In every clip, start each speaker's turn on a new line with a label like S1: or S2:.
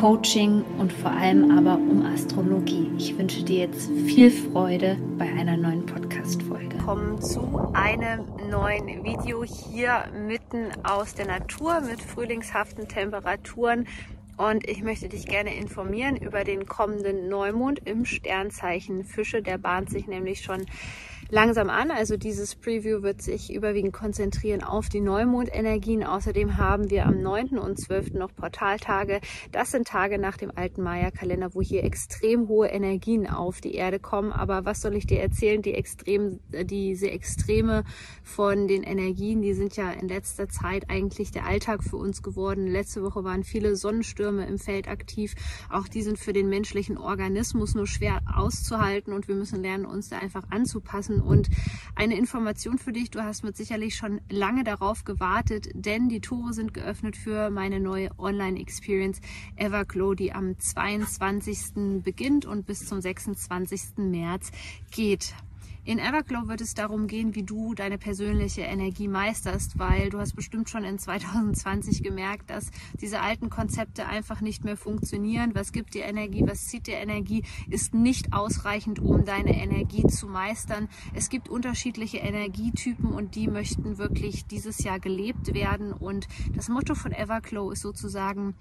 S1: Coaching und vor allem aber um Astrologie. Ich wünsche dir jetzt viel Freude bei einer neuen Podcast-Folge. Willkommen zu einem neuen Video hier mitten aus der Natur mit frühlingshaften Temperaturen. Und ich möchte dich gerne informieren über den kommenden Neumond im Sternzeichen Fische. Der bahnt sich nämlich schon langsam an. Also dieses Preview wird sich überwiegend konzentrieren auf die Neumondenergien. Außerdem haben wir am 9. und 12. noch Portaltage. Das sind Tage nach dem alten Maya-Kalender, wo hier extrem hohe Energien auf die Erde kommen. Aber was soll ich dir erzählen? Die extrem, diese Extreme von den Energien, die sind ja in letzter Zeit eigentlich der Alltag für uns geworden. Letzte Woche waren viele Sonnenstürme im Feld aktiv. Auch die sind für den menschlichen Organismus nur schwer auszuhalten und wir müssen lernen, uns da einfach anzupassen und eine Information für dich, du hast mit sicherlich schon lange darauf gewartet, denn die Tore sind geöffnet für meine neue Online-Experience Everglow, die am 22. beginnt und bis zum 26. März geht. In Everglow wird es darum gehen, wie du deine persönliche Energie meisterst, weil du hast bestimmt schon in 2020 gemerkt, dass diese alten Konzepte einfach nicht mehr funktionieren. Was gibt dir Energie, was zieht dir Energie, ist nicht ausreichend, um deine Energie zu meistern. Es gibt unterschiedliche Energietypen und die möchten wirklich dieses Jahr gelebt werden. Und das Motto von Everglow ist sozusagen,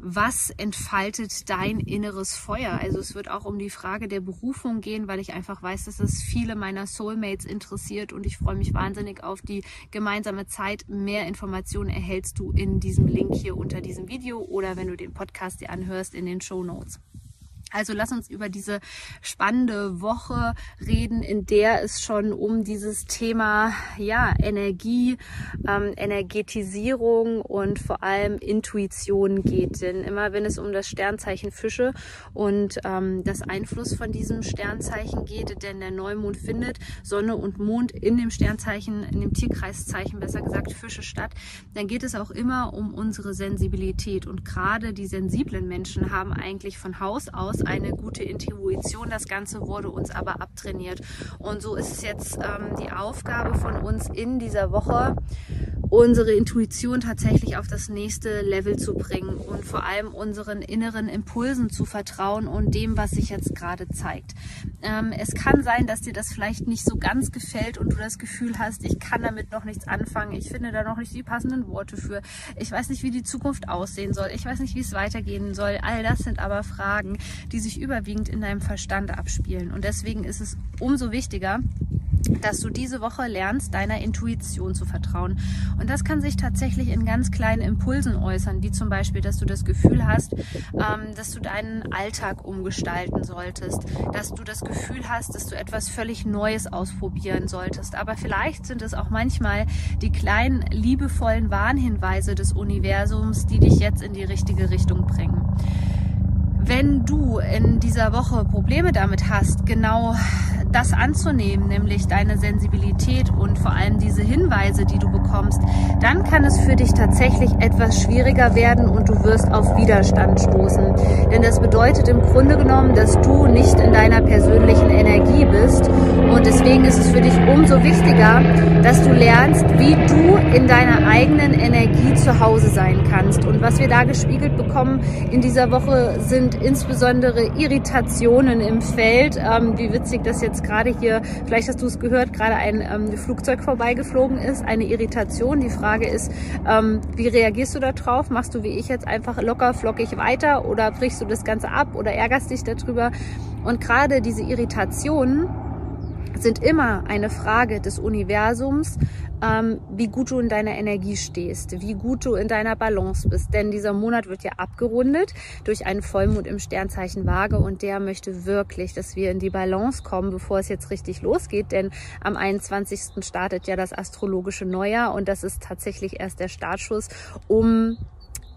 S1: was entfaltet dein inneres Feuer? Also es wird auch um die Frage der Berufung gehen, weil ich einfach weiß, dass es viele meiner Soulmates interessiert und ich freue mich wahnsinnig auf die gemeinsame Zeit. Mehr Informationen erhältst du in diesem Link hier unter diesem Video oder wenn du den Podcast dir anhörst in den Show Notes. Also lass uns über diese spannende Woche reden, in der es schon um dieses Thema ja Energie, ähm, Energetisierung und vor allem Intuition geht. Denn immer wenn es um das Sternzeichen Fische und ähm, das Einfluss von diesem Sternzeichen geht, denn der Neumond findet Sonne und Mond in dem Sternzeichen, in dem Tierkreiszeichen besser gesagt Fische statt, dann geht es auch immer um unsere Sensibilität. Und gerade die sensiblen Menschen haben eigentlich von Haus aus uns eine gute Intuition. Das Ganze wurde uns aber abtrainiert. Und so ist es jetzt ähm, die Aufgabe von uns in dieser Woche, unsere Intuition tatsächlich auf das nächste Level zu bringen und vor allem unseren inneren Impulsen zu vertrauen und dem, was sich jetzt gerade zeigt. Ähm, es kann sein, dass dir das vielleicht nicht so ganz gefällt und du das Gefühl hast, ich kann damit noch nichts anfangen, ich finde da noch nicht die passenden Worte für, ich weiß nicht, wie die Zukunft aussehen soll, ich weiß nicht, wie es weitergehen soll. All das sind aber Fragen, die sich überwiegend in deinem Verstand abspielen. Und deswegen ist es umso wichtiger, dass du diese Woche lernst, deiner Intuition zu vertrauen. Und das kann sich tatsächlich in ganz kleinen Impulsen äußern, wie zum Beispiel, dass du das Gefühl hast, ähm, dass du deinen Alltag umgestalten solltest, dass du das Gefühl hast, dass du etwas völlig Neues ausprobieren solltest. Aber vielleicht sind es auch manchmal die kleinen, liebevollen Warnhinweise des Universums, die dich jetzt in die richtige Richtung bringen. Wenn du in dieser Woche Probleme damit hast, genau das anzunehmen, nämlich deine Sensibilität und vor allem diese Hinweise, die du bekommst, dann kann es für dich tatsächlich etwas schwieriger werden und du wirst auf Widerstand stoßen. Denn das bedeutet im Grunde genommen, dass du nicht in deiner persönlichen Energie bist und deswegen ist es für dich umso wichtiger, dass du lernst, wie du in deiner eigenen Energie zu Hause sein kannst. Und was wir da gespiegelt bekommen in dieser Woche sind insbesondere Irritationen im Feld. Ähm, wie witzig das jetzt gerade hier, vielleicht hast du es gehört, gerade ein ähm, Flugzeug vorbeigeflogen ist, eine Irritation. Die Frage ist, ähm, wie reagierst du darauf? Machst du wie ich jetzt einfach locker flockig weiter oder brichst du das Ganze ab oder ärgerst dich darüber? Und gerade diese Irritationen sind immer eine Frage des Universums, ähm, wie gut du in deiner Energie stehst, wie gut du in deiner Balance bist. Denn dieser Monat wird ja abgerundet durch einen Vollmond im Sternzeichen Waage und der möchte wirklich, dass wir in die Balance kommen, bevor es jetzt richtig losgeht. Denn am 21. startet ja das astrologische Neujahr und das ist tatsächlich erst der Startschuss, um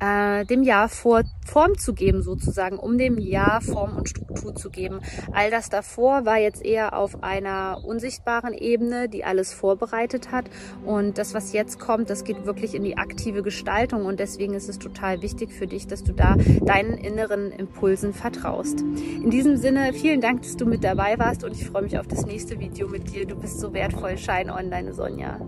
S1: äh, dem Jahr vor, Form zu geben, sozusagen, um dem Jahr Form und Struktur zu geben. All das davor war jetzt eher auf einer unsichtbaren Ebene, die alles vorbereitet hat. Und das, was jetzt kommt, das geht wirklich in die aktive Gestaltung. Und deswegen ist es total wichtig für dich, dass du da deinen inneren Impulsen vertraust. In diesem Sinne, vielen Dank, dass du mit dabei warst und ich freue mich auf das nächste Video mit dir. Du bist so wertvoll. Shine on, deine Sonja.